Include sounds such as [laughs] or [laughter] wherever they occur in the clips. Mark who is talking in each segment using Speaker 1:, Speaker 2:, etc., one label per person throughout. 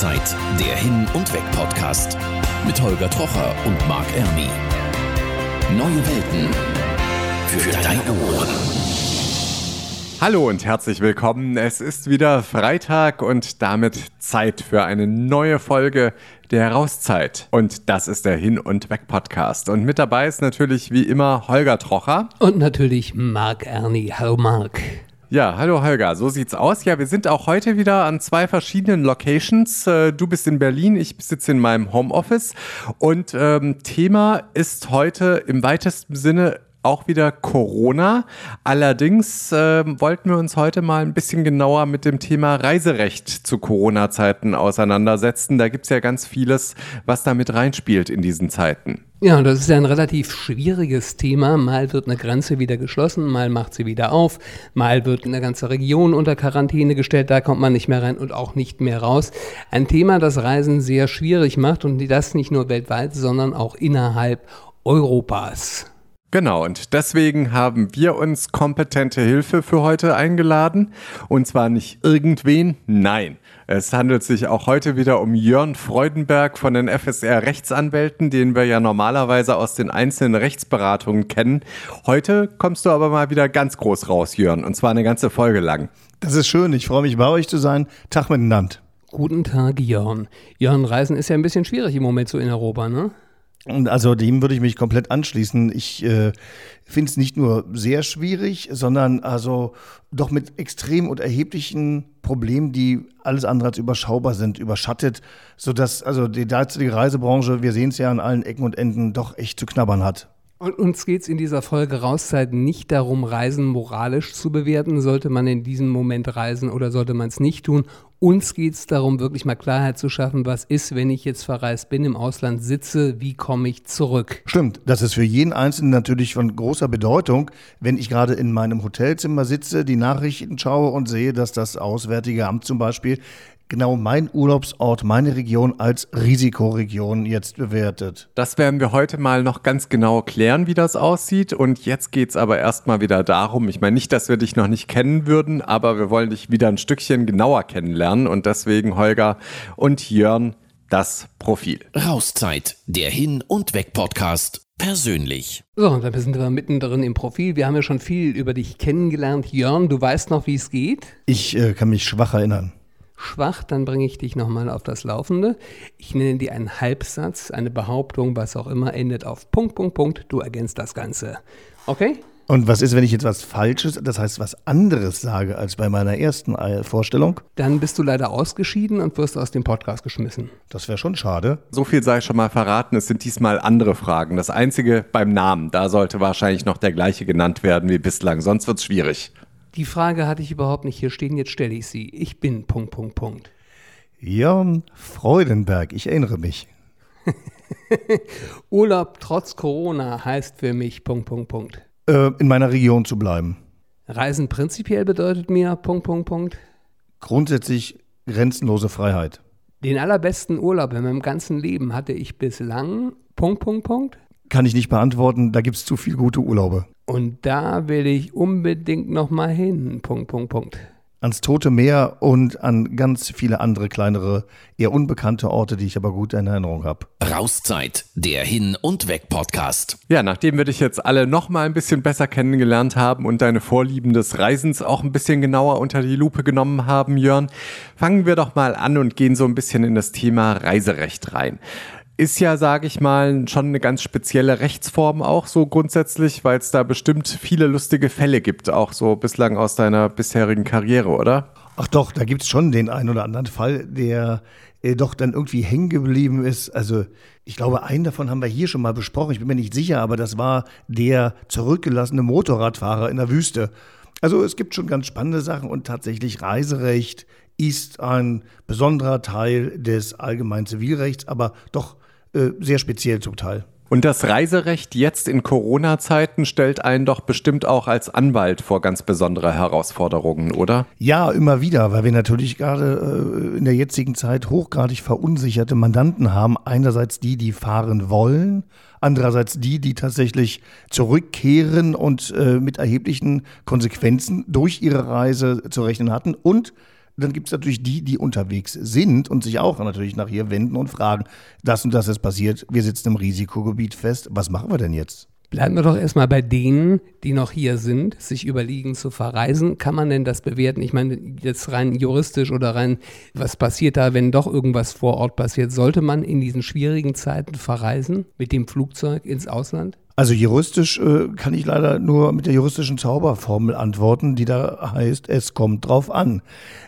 Speaker 1: Rauszeit, der Hin- und Weg-Podcast mit Holger Trocher und Marc Ermi. Neue Welten für deine Ohren.
Speaker 2: Hallo und herzlich willkommen. Es ist wieder Freitag und damit Zeit für eine neue Folge der Rauszeit. Und das ist der Hin- und Weg-Podcast. Und mit dabei ist natürlich wie immer Holger Trocher.
Speaker 3: Und natürlich Marc Erni. Hallo Marc.
Speaker 2: Ja, hallo Holger, so sieht's aus. Ja, wir sind auch heute wieder an zwei verschiedenen Locations. Äh, du bist in Berlin, ich sitze in meinem Homeoffice. Und ähm, Thema ist heute im weitesten Sinne auch wieder Corona. Allerdings äh, wollten wir uns heute mal ein bisschen genauer mit dem Thema Reiserecht zu Corona-Zeiten auseinandersetzen. Da gibt's ja ganz vieles, was da mit reinspielt in diesen Zeiten.
Speaker 3: Ja, das ist ja ein relativ schwieriges Thema. Mal wird eine Grenze wieder geschlossen, mal macht sie wieder auf, mal wird eine ganze Region unter Quarantäne gestellt, da kommt man nicht mehr rein und auch nicht mehr raus. Ein Thema, das Reisen sehr schwierig macht und das nicht nur weltweit, sondern auch innerhalb Europas.
Speaker 2: Genau, und deswegen haben wir uns kompetente Hilfe für heute eingeladen. Und zwar nicht irgendwen, nein. Es handelt sich auch heute wieder um Jörn Freudenberg von den FSR Rechtsanwälten, den wir ja normalerweise aus den einzelnen Rechtsberatungen kennen. Heute kommst du aber mal wieder ganz groß raus, Jörn, und zwar eine ganze Folge lang.
Speaker 4: Das ist schön, ich freue mich bei euch zu sein. Tag miteinander.
Speaker 3: Guten Tag, Jörn. Jörn, Reisen ist ja ein bisschen schwierig im Moment so in Europa, ne?
Speaker 4: Und also dem würde ich mich komplett anschließen. Ich äh, finde es nicht nur sehr schwierig, sondern also doch mit extrem und erheblichen Problemen, die alles andere als überschaubar sind, überschattet, sodass also die derzeitige Reisebranche, wir sehen es ja an allen Ecken und Enden, doch echt zu knabbern hat.
Speaker 3: Und uns geht es in dieser Folge Rauszeit nicht darum, Reisen moralisch zu bewerten. Sollte man in diesem Moment reisen oder sollte man es nicht tun? Uns geht es darum, wirklich mal Klarheit zu schaffen, was ist, wenn ich jetzt verreist bin, im Ausland sitze, wie komme ich zurück?
Speaker 4: Stimmt, das ist für jeden Einzelnen natürlich von großer Bedeutung, wenn ich gerade in meinem Hotelzimmer sitze, die Nachrichten schaue und sehe, dass das Auswärtige Amt zum Beispiel genau mein Urlaubsort, meine Region als Risikoregion jetzt bewertet.
Speaker 2: Das werden wir heute mal noch ganz genau klären, wie das aussieht. Und jetzt geht es aber erstmal wieder darum, ich meine nicht, dass wir dich noch nicht kennen würden, aber wir wollen dich wieder ein Stückchen genauer kennenlernen. Und deswegen, Holger und Jörn, das Profil.
Speaker 1: Rauszeit, der Hin- und Weg-Podcast. Persönlich.
Speaker 3: So, und dann sind wir mittendrin im Profil. Wir haben ja schon viel über dich kennengelernt. Jörn, du weißt noch, wie es geht?
Speaker 4: Ich äh, kann mich schwach erinnern
Speaker 3: schwach, dann bringe ich dich nochmal auf das Laufende. Ich nenne dir einen Halbsatz, eine Behauptung, was auch immer, endet auf Punkt, Punkt, Punkt. Du ergänzt das Ganze. Okay?
Speaker 4: Und was ist, wenn ich jetzt was Falsches, das heißt was anderes sage als bei meiner ersten Vorstellung?
Speaker 3: Dann bist du leider ausgeschieden und wirst aus dem Podcast geschmissen.
Speaker 4: Das wäre schon schade.
Speaker 2: So viel sei schon mal verraten, es sind diesmal andere Fragen. Das einzige beim Namen, da sollte wahrscheinlich noch der gleiche genannt werden wie bislang, sonst wird es schwierig.
Speaker 3: Die Frage hatte ich überhaupt nicht hier stehen, jetzt stelle ich sie. Ich bin Punkt, Punkt, Punkt.
Speaker 4: Jörn Freudenberg, ich erinnere mich. [laughs]
Speaker 3: Urlaub trotz Corona heißt für mich Punkt, Punkt, Punkt.
Speaker 4: Äh, in meiner Region zu bleiben.
Speaker 3: Reisen prinzipiell bedeutet mir Punkt, Punkt, Punkt.
Speaker 4: Grundsätzlich grenzenlose Freiheit.
Speaker 3: Den allerbesten Urlaub in meinem ganzen Leben hatte ich bislang Punkt, Punkt, Punkt.
Speaker 4: Kann ich nicht beantworten, da gibt es zu viele gute Urlaube.
Speaker 3: Und da will ich unbedingt nochmal hin. Punkt, Punkt, Punkt.
Speaker 4: Ans Tote Meer und an ganz viele andere kleinere, eher unbekannte Orte, die ich aber gut in Erinnerung habe.
Speaker 1: Rauszeit, der Hin- und Weg-Podcast.
Speaker 2: Ja, nachdem wir dich jetzt alle nochmal ein bisschen besser kennengelernt haben und deine Vorlieben des Reisens auch ein bisschen genauer unter die Lupe genommen haben, Jörn, fangen wir doch mal an und gehen so ein bisschen in das Thema Reiserecht rein ist ja, sage ich mal, schon eine ganz spezielle Rechtsform auch so grundsätzlich, weil es da bestimmt viele lustige Fälle gibt, auch so bislang aus deiner bisherigen Karriere, oder?
Speaker 4: Ach doch, da gibt es schon den einen oder anderen Fall, der äh, doch dann irgendwie hängen geblieben ist. Also ich glaube, einen davon haben wir hier schon mal besprochen, ich bin mir nicht sicher, aber das war der zurückgelassene Motorradfahrer in der Wüste. Also es gibt schon ganz spannende Sachen und tatsächlich Reiserecht ist ein besonderer Teil des allgemeinen Zivilrechts, aber doch äh, sehr speziell zum Teil.
Speaker 2: Und das Reiserecht jetzt in Corona-Zeiten stellt einen doch bestimmt auch als Anwalt vor ganz besondere Herausforderungen, oder?
Speaker 4: Ja, immer wieder, weil wir natürlich gerade äh, in der jetzigen Zeit hochgradig verunsicherte Mandanten haben. Einerseits die, die fahren wollen, andererseits die, die tatsächlich zurückkehren und äh, mit erheblichen Konsequenzen durch ihre Reise zu rechnen hatten und Dann gibt es natürlich die, die unterwegs sind und sich auch natürlich nach hier wenden und fragen, das und das ist passiert, wir sitzen im Risikogebiet fest, was machen wir denn jetzt?
Speaker 3: Bleiben wir doch erstmal bei denen, die noch hier sind, sich überlegen zu verreisen. Kann man denn das bewerten? Ich meine, jetzt rein juristisch oder rein, was passiert da, wenn doch irgendwas vor Ort passiert? Sollte man in diesen schwierigen Zeiten verreisen mit dem Flugzeug ins Ausland?
Speaker 4: Also juristisch äh, kann ich leider nur mit der juristischen Zauberformel antworten, die da heißt, es kommt drauf an.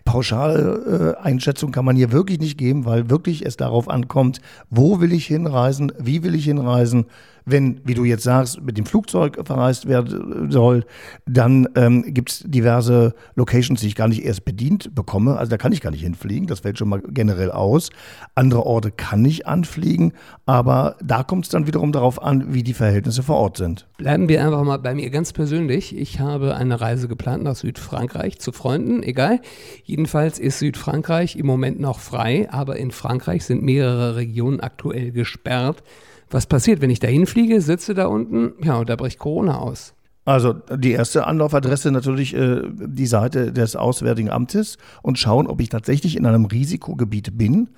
Speaker 4: Pauschal äh, Einschätzung kann man hier wirklich nicht geben, weil wirklich es darauf ankommt, wo will ich hinreisen, wie will ich hinreisen. Wenn, wie du jetzt sagst, mit dem Flugzeug verreist werden soll, dann ähm, gibt es diverse Locations, die ich gar nicht erst bedient bekomme. Also da kann ich gar nicht hinfliegen, das fällt schon mal generell aus. Andere Orte kann ich anfliegen, aber da kommt es dann wiederum darauf an, wie die Verhältnisse vor Ort sind.
Speaker 3: Bleiben wir einfach mal bei mir ganz persönlich. Ich habe eine Reise geplant nach Südfrankreich zu Freunden, egal. Jedenfalls ist Südfrankreich im Moment noch frei, aber in Frankreich sind mehrere Regionen aktuell gesperrt. Was passiert, wenn ich da hinfliege, sitze da unten, ja, und da bricht Corona aus?
Speaker 4: Also die erste Anlaufadresse natürlich äh, die Seite des Auswärtigen Amtes und schauen, ob ich tatsächlich in einem Risikogebiet bin.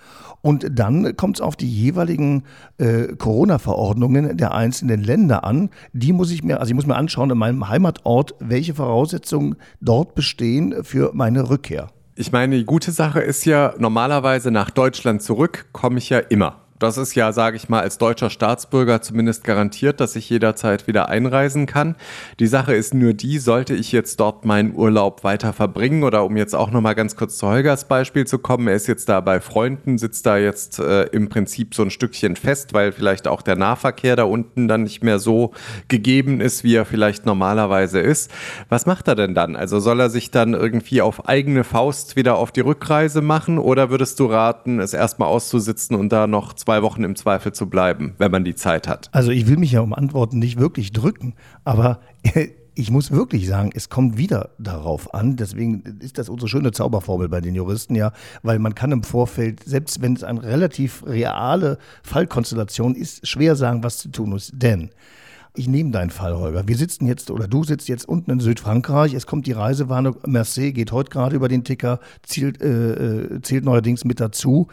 Speaker 4: Und dann kommt es auf die jeweiligen äh, Corona-Verordnungen der einzelnen Länder an. Die muss ich mir, also ich muss mir anschauen in meinem Heimatort, welche Voraussetzungen dort bestehen für meine Rückkehr.
Speaker 2: Ich meine, die gute Sache ist ja, normalerweise nach Deutschland zurück komme ich ja immer. Das ist ja, sage ich mal, als deutscher Staatsbürger zumindest garantiert, dass ich jederzeit wieder einreisen kann. Die Sache ist nur die, sollte ich jetzt dort meinen Urlaub weiter verbringen oder um jetzt auch nochmal ganz kurz zu Holgers Beispiel zu kommen, er ist jetzt da bei Freunden, sitzt da jetzt äh, im Prinzip so ein Stückchen fest, weil vielleicht auch der Nahverkehr da unten dann nicht mehr so gegeben ist, wie er vielleicht normalerweise ist. Was macht er denn dann? Also soll er sich dann irgendwie auf eigene Faust wieder auf die Rückreise machen oder würdest du raten, es erstmal auszusitzen und da noch zwei Wochen im Zweifel zu bleiben, wenn man die Zeit hat?
Speaker 4: Also ich will mich ja um Antworten nicht wirklich drücken, aber [laughs] ich muss wirklich sagen, es kommt wieder darauf an. Deswegen ist das unsere schöne Zauberformel bei den Juristen, ja, weil man kann im Vorfeld, selbst wenn es eine relativ reale Fallkonstellation ist, schwer sagen, was zu tun ist. Denn ich nehme deinen Fall, Holger. Wir sitzen jetzt oder du sitzt jetzt unten in Südfrankreich. Es kommt die Reisewarnung. Marseille geht heute gerade über den Ticker, zählt, äh, äh, zählt neuerdings mit dazu.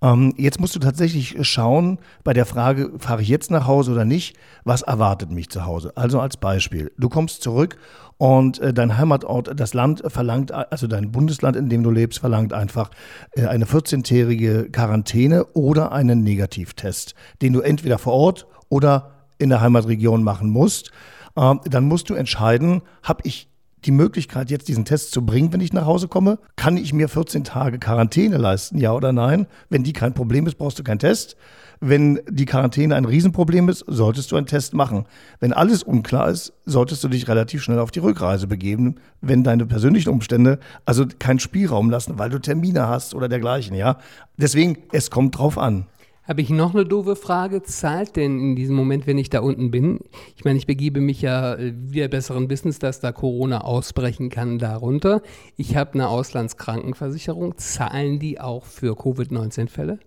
Speaker 4: Ähm, jetzt musst du tatsächlich schauen bei der Frage, fahre ich jetzt nach Hause oder nicht? Was erwartet mich zu Hause? Also als Beispiel. Du kommst zurück und äh, dein Heimatort, das Land verlangt, also dein Bundesland, in dem du lebst, verlangt einfach äh, eine 14-tägige Quarantäne oder einen Negativtest, den du entweder vor Ort oder in der Heimatregion machen musst, äh, dann musst du entscheiden, habe ich die Möglichkeit, jetzt diesen Test zu bringen, wenn ich nach Hause komme? Kann ich mir 14 Tage Quarantäne leisten, ja oder nein? Wenn die kein Problem ist, brauchst du keinen Test. Wenn die Quarantäne ein Riesenproblem ist, solltest du einen Test machen. Wenn alles unklar ist, solltest du dich relativ schnell auf die Rückreise begeben, wenn deine persönlichen Umstände also keinen Spielraum lassen, weil du Termine hast oder dergleichen, ja. Deswegen, es kommt drauf an.
Speaker 3: Habe ich noch eine doofe Frage? Zahlt denn in diesem Moment, wenn ich da unten bin? Ich meine, ich begebe mich ja äh, wieder besseren Wissens, dass da Corona ausbrechen kann darunter. Ich habe eine Auslandskrankenversicherung. Zahlen die auch für Covid-19-Fälle?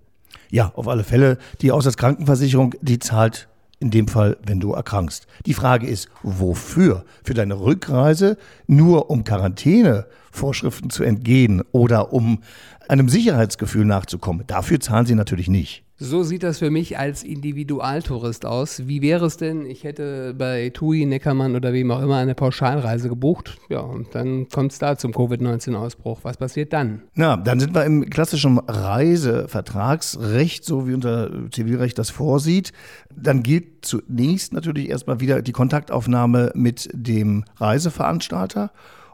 Speaker 4: Ja, auf alle Fälle. Die Auslandskrankenversicherung, die zahlt in dem Fall, wenn du erkrankst. Die Frage ist, wofür? Für deine Rückreise? Nur um Quarantänevorschriften zu entgehen oder um einem Sicherheitsgefühl nachzukommen? Dafür zahlen sie natürlich nicht.
Speaker 3: So sieht das für mich als Individualtourist aus. Wie wäre es denn, ich hätte bei TUI, Neckermann oder wem auch immer eine Pauschalreise gebucht? Ja, und dann kommt es da zum Covid-19-Ausbruch. Was passiert dann?
Speaker 4: Na, dann sind wir im klassischen Reisevertragsrecht, so wie unser Zivilrecht das vorsieht. Dann gilt zunächst natürlich erstmal wieder die Kontaktaufnahme mit dem Reiseveranstalter.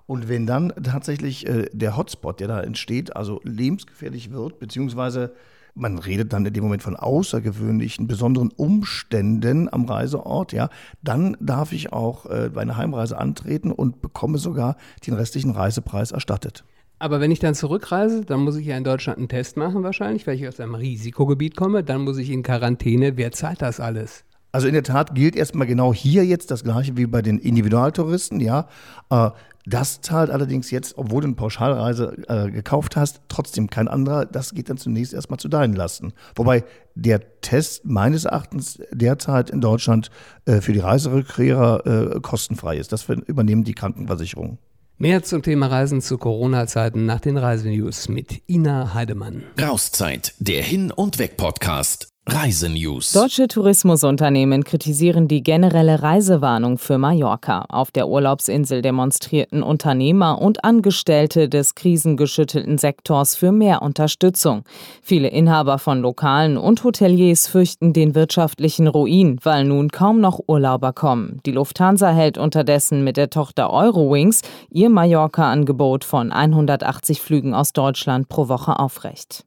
Speaker 4: Und wenn dann tatsächlich äh, der Hotspot, der da entsteht, also lebensgefährlich wird, beziehungsweise man redet dann in dem Moment von außergewöhnlichen, besonderen Umständen am Reiseort, ja, dann darf ich auch äh, meine Heimreise antreten und bekomme sogar den restlichen Reisepreis erstattet.
Speaker 3: Aber wenn ich dann zurückreise, dann muss ich ja in Deutschland einen Test machen wahrscheinlich, weil ich aus einem Risikogebiet komme. Dann muss ich in Quarantäne. Wer zahlt das alles?
Speaker 4: Also in der Tat gilt erstmal genau hier jetzt das gleiche wie bei den Individualtouristen, ja. Äh, das zahlt allerdings jetzt, obwohl du eine Pauschalreise äh, gekauft hast, trotzdem kein anderer. Das geht dann zunächst erstmal zu deinen Lasten. Wobei der Test meines Erachtens derzeit in Deutschland äh, für die Reiserückkehrer äh, kostenfrei ist. Das übernehmen die Krankenversicherungen.
Speaker 3: Mehr zum Thema Reisen zu Corona-Zeiten nach den Reisenews mit Ina Heidemann.
Speaker 1: Rauszeit, der Hin- und Weg-Podcast. Reisenews.
Speaker 5: Deutsche Tourismusunternehmen kritisieren die generelle Reisewarnung für Mallorca. Auf der Urlaubsinsel demonstrierten Unternehmer und Angestellte des krisengeschüttelten Sektors für mehr Unterstützung. Viele Inhaber von Lokalen und Hoteliers fürchten den wirtschaftlichen Ruin, weil nun kaum noch Urlauber kommen. Die Lufthansa hält unterdessen mit der Tochter Eurowings ihr Mallorca-Angebot von 180 Flügen aus Deutschland pro Woche aufrecht.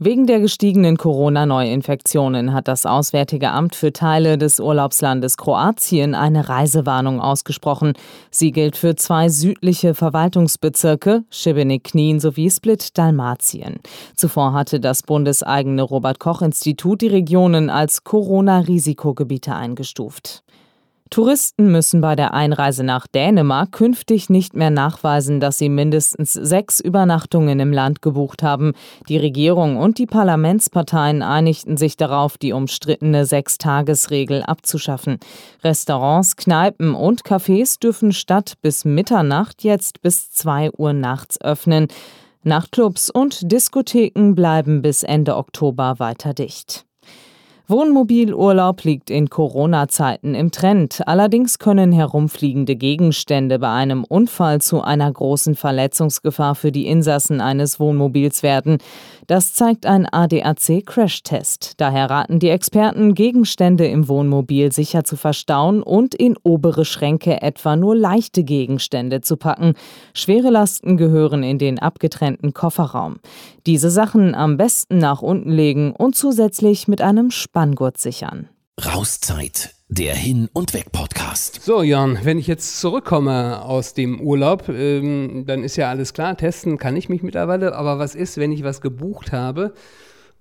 Speaker 5: Wegen der gestiegenen Corona-Neuinfektionen hat das Auswärtige Amt für Teile des Urlaubslandes Kroatien eine Reisewarnung ausgesprochen. Sie gilt für zwei südliche Verwaltungsbezirke, Šibenik-Knin sowie Split-Dalmatien. Zuvor hatte das bundeseigene Robert-Koch-Institut die Regionen als Corona-Risikogebiete eingestuft. Touristen müssen bei der Einreise nach Dänemark künftig nicht mehr nachweisen, dass sie mindestens sechs Übernachtungen im Land gebucht haben. Die Regierung und die Parlamentsparteien einigten sich darauf, die umstrittene Sechstagesregel abzuschaffen. Restaurants, Kneipen und Cafés dürfen statt bis Mitternacht jetzt bis zwei Uhr nachts öffnen. Nachtclubs und Diskotheken bleiben bis Ende Oktober weiter dicht. Wohnmobilurlaub liegt in Corona-Zeiten im Trend. Allerdings können herumfliegende Gegenstände bei einem Unfall zu einer großen Verletzungsgefahr für die Insassen eines Wohnmobils werden. Das zeigt ein ADAC-Crash-Test. Daher raten die Experten, Gegenstände im Wohnmobil sicher zu verstauen und in obere Schränke etwa nur leichte Gegenstände zu packen. Schwere Lasten gehören in den abgetrennten Kofferraum. Diese Sachen am besten nach unten legen und zusätzlich mit einem Spanngurt sichern.
Speaker 1: Rauszeit, der Hin- und Weg-Podcast.
Speaker 3: So, Jan, wenn ich jetzt zurückkomme aus dem Urlaub, ähm, dann ist ja alles klar. Testen kann ich mich mittlerweile. Aber was ist, wenn ich was gebucht habe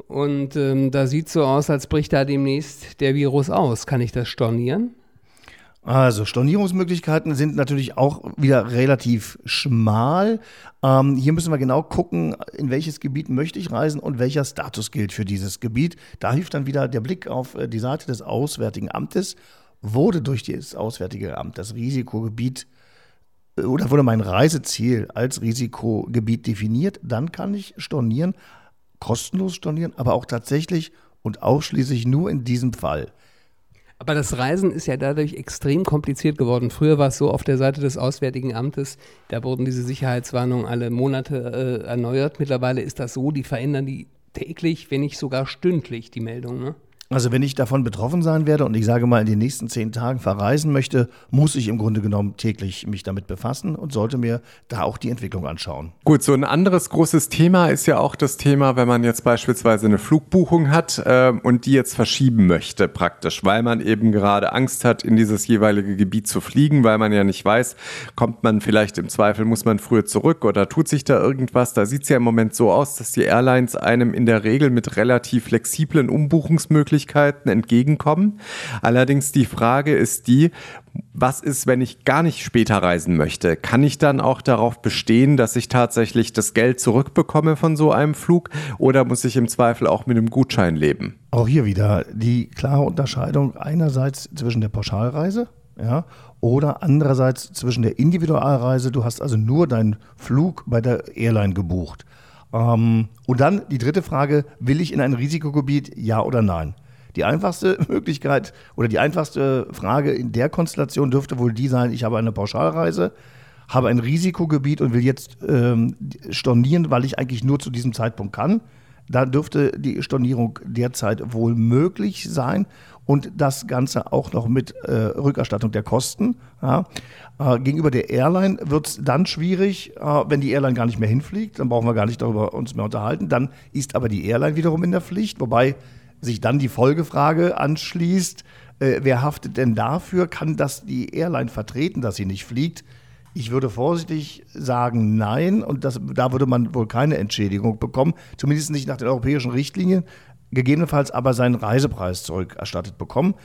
Speaker 3: und ähm, da sieht so aus, als bricht da demnächst der Virus aus? Kann ich das stornieren?
Speaker 4: Also Stornierungsmöglichkeiten sind natürlich auch wieder relativ schmal. Ähm, hier müssen wir genau gucken, in welches Gebiet möchte ich reisen und welcher Status gilt für dieses Gebiet. Da hilft dann wieder der Blick auf äh, die Seite des Auswärtigen Amtes. Wurde durch das Auswärtige Amt das Risikogebiet äh, oder wurde mein Reiseziel als Risikogebiet definiert, dann kann ich stornieren, kostenlos stornieren, aber auch tatsächlich und ausschließlich nur in diesem Fall.
Speaker 3: Aber das Reisen ist ja dadurch extrem kompliziert geworden. Früher war es so auf der Seite des Auswärtigen Amtes, da wurden diese Sicherheitswarnungen alle Monate äh, erneuert. Mittlerweile ist das so, die verändern die täglich, wenn nicht sogar stündlich, die Meldung. Ne?
Speaker 4: Also wenn ich davon betroffen sein werde und ich sage mal in den nächsten zehn Tagen verreisen möchte, muss ich im Grunde genommen täglich mich damit befassen und sollte mir da auch die Entwicklung anschauen.
Speaker 2: Gut, so ein anderes großes Thema ist ja auch das Thema, wenn man jetzt beispielsweise eine Flugbuchung hat äh, und die jetzt verschieben möchte praktisch, weil man eben gerade Angst hat, in dieses jeweilige Gebiet zu fliegen, weil man ja nicht weiß, kommt man vielleicht im Zweifel, muss man früher zurück oder tut sich da irgendwas. Da sieht es ja im Moment so aus, dass die Airlines einem in der Regel mit relativ flexiblen Umbuchungsmöglichkeiten Möglichkeiten entgegenkommen. Allerdings die Frage ist die, was ist, wenn ich gar nicht später reisen möchte? Kann ich dann auch darauf bestehen, dass ich tatsächlich das Geld zurückbekomme von so einem Flug oder muss ich im Zweifel auch mit einem Gutschein leben?
Speaker 4: Auch hier wieder die klare Unterscheidung einerseits zwischen der Pauschalreise ja, oder andererseits zwischen der Individualreise. Du hast also nur deinen Flug bei der Airline gebucht. Ähm, und dann die dritte Frage, will ich in ein Risikogebiet, ja oder nein? Die einfachste [laughs] Möglichkeit oder die einfachste Frage in der Konstellation dürfte wohl die sein, ich habe eine Pauschalreise, habe ein Risikogebiet und will jetzt ähm, stornieren, weil ich eigentlich nur zu diesem Zeitpunkt kann. Da dürfte die Stornierung derzeit wohl möglich sein und das Ganze auch noch mit äh, Rückerstattung der Kosten. Ja. Äh, gegenüber der Airline wird es dann schwierig, äh, wenn die Airline gar nicht mehr hinfliegt, dann brauchen wir gar nicht darüber uns mehr unterhalten. Dann ist aber die Airline wiederum in der Pflicht, wobei sich dann die Folgefrage anschließt, äh, wer haftet denn dafür? Kann das die Airline vertreten, dass sie nicht fliegt? Ich würde vorsichtig sagen, nein. Und das, da würde man wohl keine Entschädigung bekommen, zumindest nicht nach den europäischen Richtlinien, gegebenenfalls aber seinen Reisepreis zurückerstattet bekommen.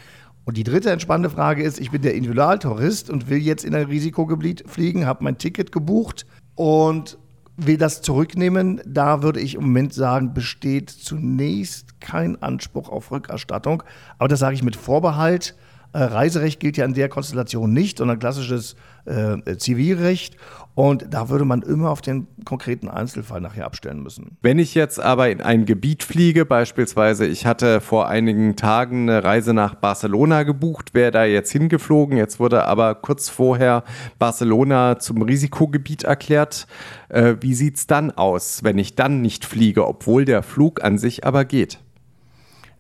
Speaker 4: Und die dritte entspannende Frage ist, ich bin der Individualtourist und will jetzt in ein Risikogebiet fliegen, habe mein Ticket gebucht und will das zurücknehmen. Da würde ich im Moment sagen, besteht zunächst kein Anspruch auf Rückerstattung. Aber das sage ich mit Vorbehalt. Äh, Reiserecht gilt ja in der Konstellation nicht, sondern klassisches äh, Zivilrecht. Und da würde man immer auf den konkreten Einzelfall nachher abstellen müssen.
Speaker 2: Wenn ich jetzt aber in ein Gebiet fliege, beispielsweise, ich hatte vor einigen Tagen eine Reise nach Barcelona gebucht, wäre da jetzt hingeflogen, jetzt wurde aber kurz vorher Barcelona zum Risikogebiet erklärt. Äh, wie sieht es dann aus, wenn ich dann nicht fliege, obwohl der Flug an sich aber geht?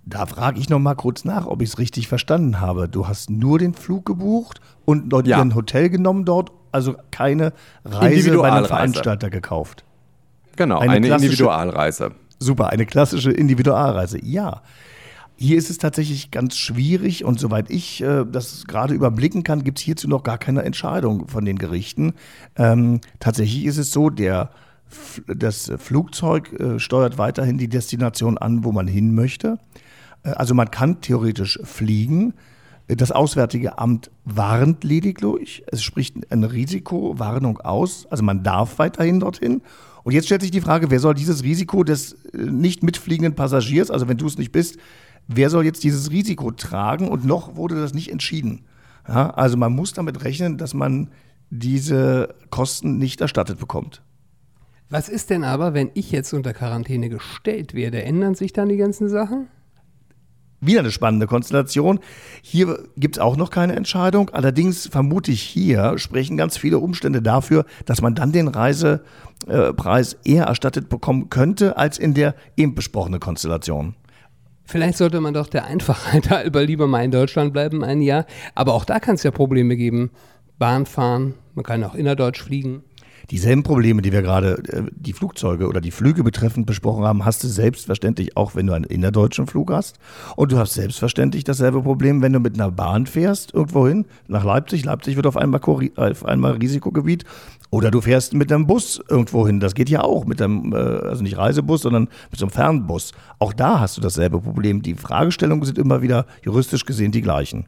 Speaker 4: Da frage ich noch mal kurz nach, ob ich es richtig verstanden habe. Du hast nur den Flug gebucht und dort ja. ein Hotel genommen dort, also keine Reise bei einem Veranstalter gekauft.
Speaker 2: Genau, eine, eine Individualreise.
Speaker 4: Super, eine klassische Individualreise. Ja. Hier ist es tatsächlich ganz schwierig und soweit ich äh, das gerade überblicken kann, gibt es hierzu noch gar keine Entscheidung von den Gerichten. Ähm, tatsächlich ist es so, der, das Flugzeug äh, steuert weiterhin die Destination an, wo man hin möchte. Äh, also man kann theoretisch fliegen. Das Auswärtige Amt warnt lediglich. Es spricht eine Risikowarnung aus. Also man darf weiterhin dorthin. Und jetzt stellt sich die Frage, wer soll dieses Risiko des äh, nicht mitfliegenden Passagiers, also wenn du es nicht bist, wer soll jetzt dieses Risiko tragen? Und noch wurde das nicht entschieden. Ja, also man muss damit rechnen, dass man diese Kosten nicht erstattet bekommt.
Speaker 3: Was ist denn aber, wenn ich jetzt unter Quarantäne gestellt werde? Ändern sich dann die ganzen Sachen?
Speaker 4: Wieder eine spannende Konstellation. Hier gibt es auch noch keine Entscheidung. Allerdings vermute ich hier sprechen ganz viele Umstände dafür, dass man dann den Reisepreis eher erstattet bekommen könnte als in der eben besprochenen Konstellation.
Speaker 3: Vielleicht sollte man doch der Einfachheit [laughs] halber lieber mal in Deutschland bleiben ein Jahr. Aber auch da kann es ja Probleme geben. Bahn fahren, man kann auch innerdeutsch fliegen.
Speaker 4: Dieselben Probleme, die wir gerade äh, die Flugzeuge oder die Flüge betreffend besprochen haben, hast du selbstverständlich auch, wenn du einen innerdeutschen Flug hast. Und du hast selbstverständlich dasselbe Problem, wenn du mit einer Bahn fährst, irgendwohin, nach Leipzig. Leipzig wird auf einmal, auf einmal Risikogebiet. Oder du fährst mit einem Bus irgendwohin. Das geht ja auch mit einem, äh, also nicht Reisebus, sondern mit so einem Fernbus. Auch da hast du dasselbe Problem. Die Fragestellungen sind immer wieder juristisch gesehen die gleichen.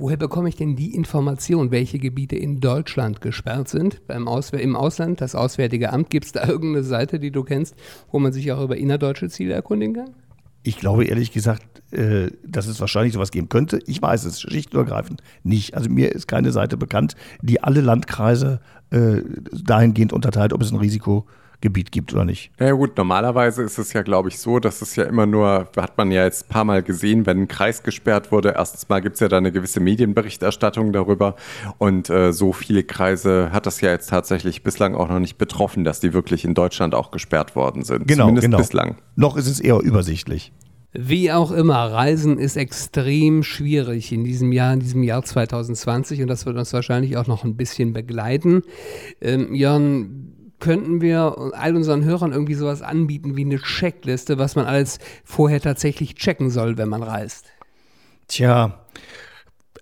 Speaker 3: Woher bekomme ich denn die Information, welche Gebiete in Deutschland gesperrt sind? Beim Ausw Im Ausland, das Auswärtige Amt, gibt es da [laughs] irgendeine Seite, die du kennst, wo man sich auch über innerdeutsche Ziele erkundigen kann?
Speaker 4: Ich glaube ehrlich gesagt, äh, dass es wahrscheinlich sowas geben könnte. Ich weiß es schlichtübergreifend nicht. Also mir ist keine Seite bekannt, die alle Landkreise äh, dahingehend unterteilt, ob es ein Risiko Gebiet gibt oder nicht.
Speaker 2: Ja gut, normalerweise ist es ja, glaube ich, so, dass es ja immer nur, hat man ja jetzt ein paar Mal gesehen, wenn ein Kreis gesperrt wurde, erstens mal gibt es ja da eine gewisse Medienberichterstattung darüber und äh, so viele Kreise hat das ja jetzt tatsächlich bislang auch noch nicht betroffen, dass die wirklich in Deutschland auch gesperrt worden sind.
Speaker 4: Genau,
Speaker 2: Zumindest
Speaker 4: genau.
Speaker 2: bislang.
Speaker 4: Noch ist es eher übersichtlich.
Speaker 3: Wie auch immer, Reisen ist extrem schwierig in diesem Jahr, in diesem Jahr 2020 und das wird uns wahrscheinlich auch noch ein bisschen begleiten. Ähm, Jörn, könnten wir all unseren Hörern irgendwie sowas anbieten wie eine Checkliste, was man alles vorher tatsächlich checken soll, wenn man reist?
Speaker 4: Tja,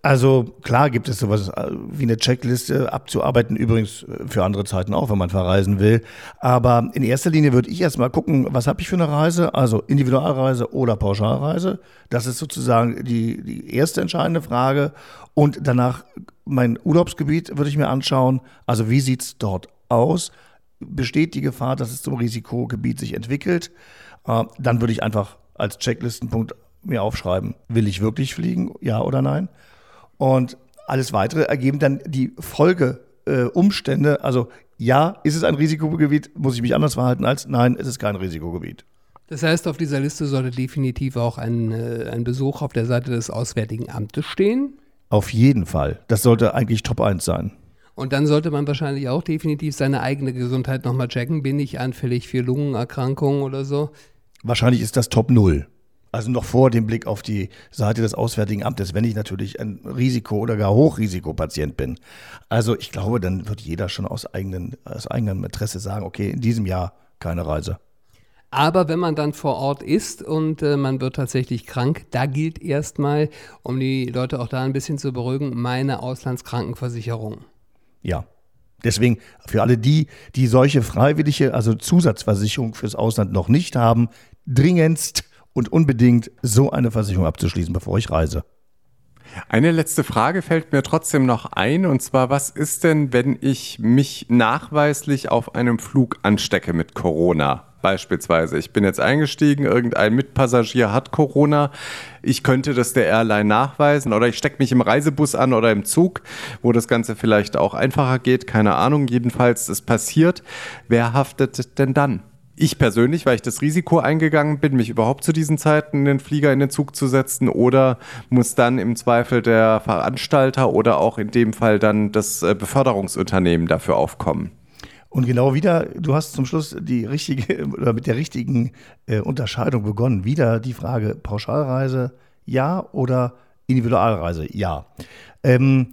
Speaker 4: also klar gibt es sowas äh, wie eine Checkliste abzuarbeiten, übrigens für andere Zeiten auch, wenn man verreisen will. Aber in erster Linie würde ich erstmal gucken, was habe ich für eine Reise, also Individualreise oder Pauschalreise. Das ist sozusagen die, die erste entscheidende Frage. Und danach mein Urlaubsgebiet würde ich mir anschauen. Also wie sieht es dort aus? Besteht die Gefahr, dass es zum Risikogebiet sich entwickelt, äh, dann würde ich einfach als Checklistenpunkt mir aufschreiben, will ich wirklich fliegen, ja oder nein? Und alles weitere ergeben dann die Folgeumstände. Äh, also ja, ist es ein Risikogebiet, muss ich mich anders verhalten als nein, es ist kein Risikogebiet.
Speaker 3: Das heißt, auf dieser Liste sollte definitiv auch ein, äh, ein Besuch auf der Seite des Auswärtigen Amtes stehen?
Speaker 4: Auf jeden Fall. Das sollte eigentlich Top 1 sein.
Speaker 3: Und dann sollte man wahrscheinlich auch definitiv seine eigene Gesundheit nochmal checken. Bin ich anfällig für Lungenerkrankungen oder so?
Speaker 4: Wahrscheinlich ist das Top Null. Also noch vor dem Blick auf die Seite des Auswärtigen Amtes, wenn ich natürlich ein Risiko- oder gar Hochrisikopatient bin. Also ich glaube, dann wird jeder schon aus, eigenen, aus eigenem Interesse sagen, okay, in diesem Jahr keine Reise.
Speaker 3: Aber wenn man dann vor Ort ist und äh, man wird tatsächlich krank, da gilt erstmal, um die Leute auch da ein bisschen zu beruhigen, meine Auslandskrankenversicherung.
Speaker 4: Ja. Deswegen für alle die, die solche freiwillige, also Zusatzversicherung fürs Ausland noch nicht haben, dringendst und unbedingt so eine Versicherung abzuschließen, bevor ich reise.
Speaker 2: Eine letzte Frage fällt mir trotzdem noch ein, und zwar, was ist denn, wenn ich mich nachweislich auf einem Flug anstecke mit Corona? beispielsweise. Ich bin jetzt eingestiegen, irgendein Mitpassagier hat Corona. Ich könnte das der Airline nachweisen oder ich stecke mich im Reisebus an oder im Zug, wo das Ganze vielleicht auch einfacher geht. Keine Ahnung. Jedenfalls ist passiert. Wer haftet denn dann? Ich persönlich, weil ich das Risiko eingegangen bin, mich überhaupt zu diesen Zeiten in den Flieger in den Zug zu setzen oder muss dann im Zweifel der Veranstalter oder auch in dem Fall dann das äh, Beförderungsunternehmen dafür aufkommen?
Speaker 4: Und genau wieder, du hast zum Schluss die richtige [laughs] oder mit der richtigen äh, Unterscheidung begonnen. Wieder die Frage Pauschalreise ja oder Individualreise ja. Ähm,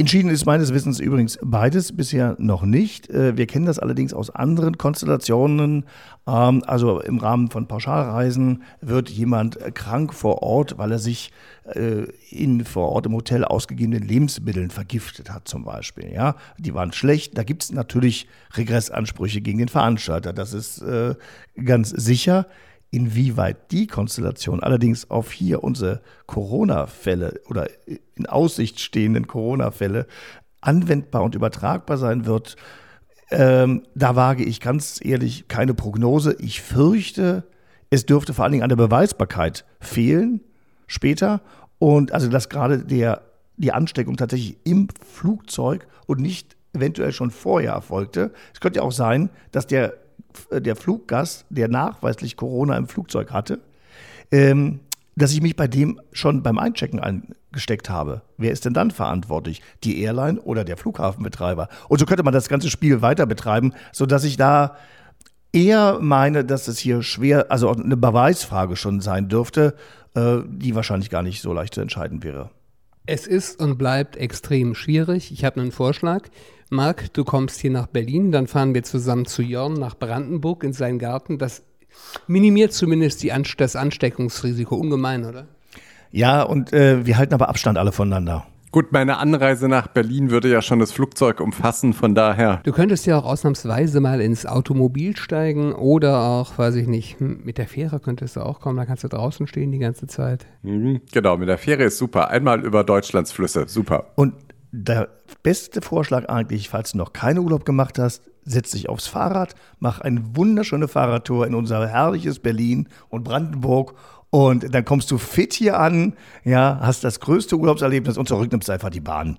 Speaker 4: Entschieden ist meines Wissens übrigens beides bisher noch nicht. Äh, wir kennen das allerdings aus anderen Konstellationen. Ähm, also im Rahmen von Pauschalreisen wird jemand krank vor Ort, weil er sich äh, in vor Ort im Hotel ausgegebenen Lebensmitteln vergiftet hat zum Beispiel. Ja, die waren schlecht. Da gibt es natürlich Regressansprüche gegen den Veranstalter. Das ist äh, ganz sicher. Inwieweit die Konstellation allerdings auf hier unsere Corona-Fälle oder in Aussicht stehenden Corona-Fälle anwendbar und übertragbar sein wird, ähm, da wage ich ganz ehrlich keine Prognose. Ich fürchte, es dürfte vor allen Dingen an der Beweisbarkeit fehlen später und also dass gerade der, die Ansteckung tatsächlich im Flugzeug und nicht eventuell schon vorher erfolgte. Es könnte ja auch sein, dass der der Fluggast, der nachweislich Corona im Flugzeug hatte, ähm, dass ich mich bei dem schon beim Einchecken angesteckt habe. Wer ist denn dann verantwortlich? Die Airline oder der Flughafenbetreiber? Und so könnte man das ganze Spiel weiter betreiben, sodass ich da eher meine, dass es hier schwer, also eine Beweisfrage schon sein dürfte, äh, die wahrscheinlich gar nicht so leicht zu entscheiden wäre.
Speaker 3: Es ist und bleibt extrem schwierig. Ich habe einen Vorschlag. Marc, du kommst hier nach Berlin, dann fahren wir zusammen zu Jörn nach Brandenburg in seinen Garten. Das minimiert zumindest die, das Ansteckungsrisiko ungemein, oder?
Speaker 4: Ja, und äh, wir halten aber Abstand alle voneinander.
Speaker 2: Gut, meine Anreise nach Berlin würde ja schon das Flugzeug umfassen, von daher.
Speaker 3: Du könntest ja auch ausnahmsweise mal ins Automobil steigen oder auch, weiß ich nicht, hm, mit der Fähre könntest du auch kommen, da kannst du draußen stehen die ganze Zeit.
Speaker 2: Mhm, genau, mit der Fähre ist super. Einmal über Deutschlands Flüsse, super.
Speaker 4: Und der beste Vorschlag eigentlich, falls du noch keinen Urlaub gemacht hast, setz dich aufs Fahrrad, mach eine wunderschöne Fahrradtour in unser herrliches Berlin und Brandenburg und dann kommst du fit hier an, ja, hast das größte Urlaubserlebnis und zurück nimmst einfach die Bahn.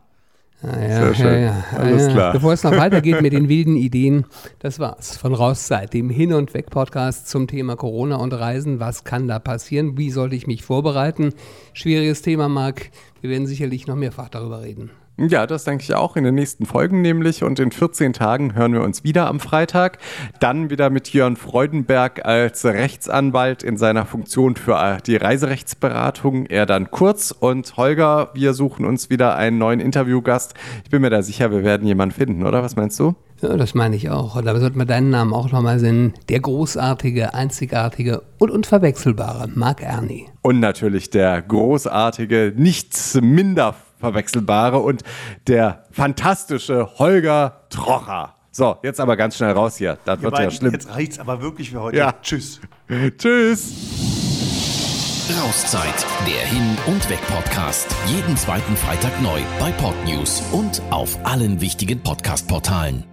Speaker 3: Ah, ja, Sehr schön. Ja, ja. Alles ah, klar. Bevor es noch weitergeht mit den [laughs] wilden Ideen, das war's von Rauszeit, dem Hin- und Weg-Podcast zum Thema Corona und Reisen. Was kann da passieren? Wie sollte ich mich vorbereiten? Schwieriges Thema, Marc. Wir werden sicherlich noch mehrfach darüber reden.
Speaker 2: Ja, das denke ich auch in den nächsten Folgen nämlich. Und in 14 Tagen hören wir uns wieder am Freitag. Dann wieder mit Jörn Freudenberg als Rechtsanwalt in seiner Funktion für die Reiserechtsberatung. Er dann kurz. Und Holger, wir suchen uns wieder einen neuen Interviewgast. Ich bin mir da sicher, wir werden jemanden finden, oder? Was meinst du?
Speaker 3: Ja, das meine ich auch. Und da sollten wir deinen Namen auch nochmal sehen. Der großartige, einzigartige und unverwechselbare Marc Ernie.
Speaker 2: Und natürlich der großartige, nichts minder verwechselbare und der fantastische Holger Trocher. So, jetzt aber ganz schnell raus hier. Das Ihr wird beiden, ja schlimm.
Speaker 4: Jetzt reicht's aber wirklich für heute.
Speaker 2: Ja.
Speaker 4: Tschüss.
Speaker 2: Tschüss.
Speaker 1: Rauszeit, der Hin- und Weg-Podcast. Jeden zweiten Freitag neu bei Podnews und auf allen wichtigen Podcast-Portalen.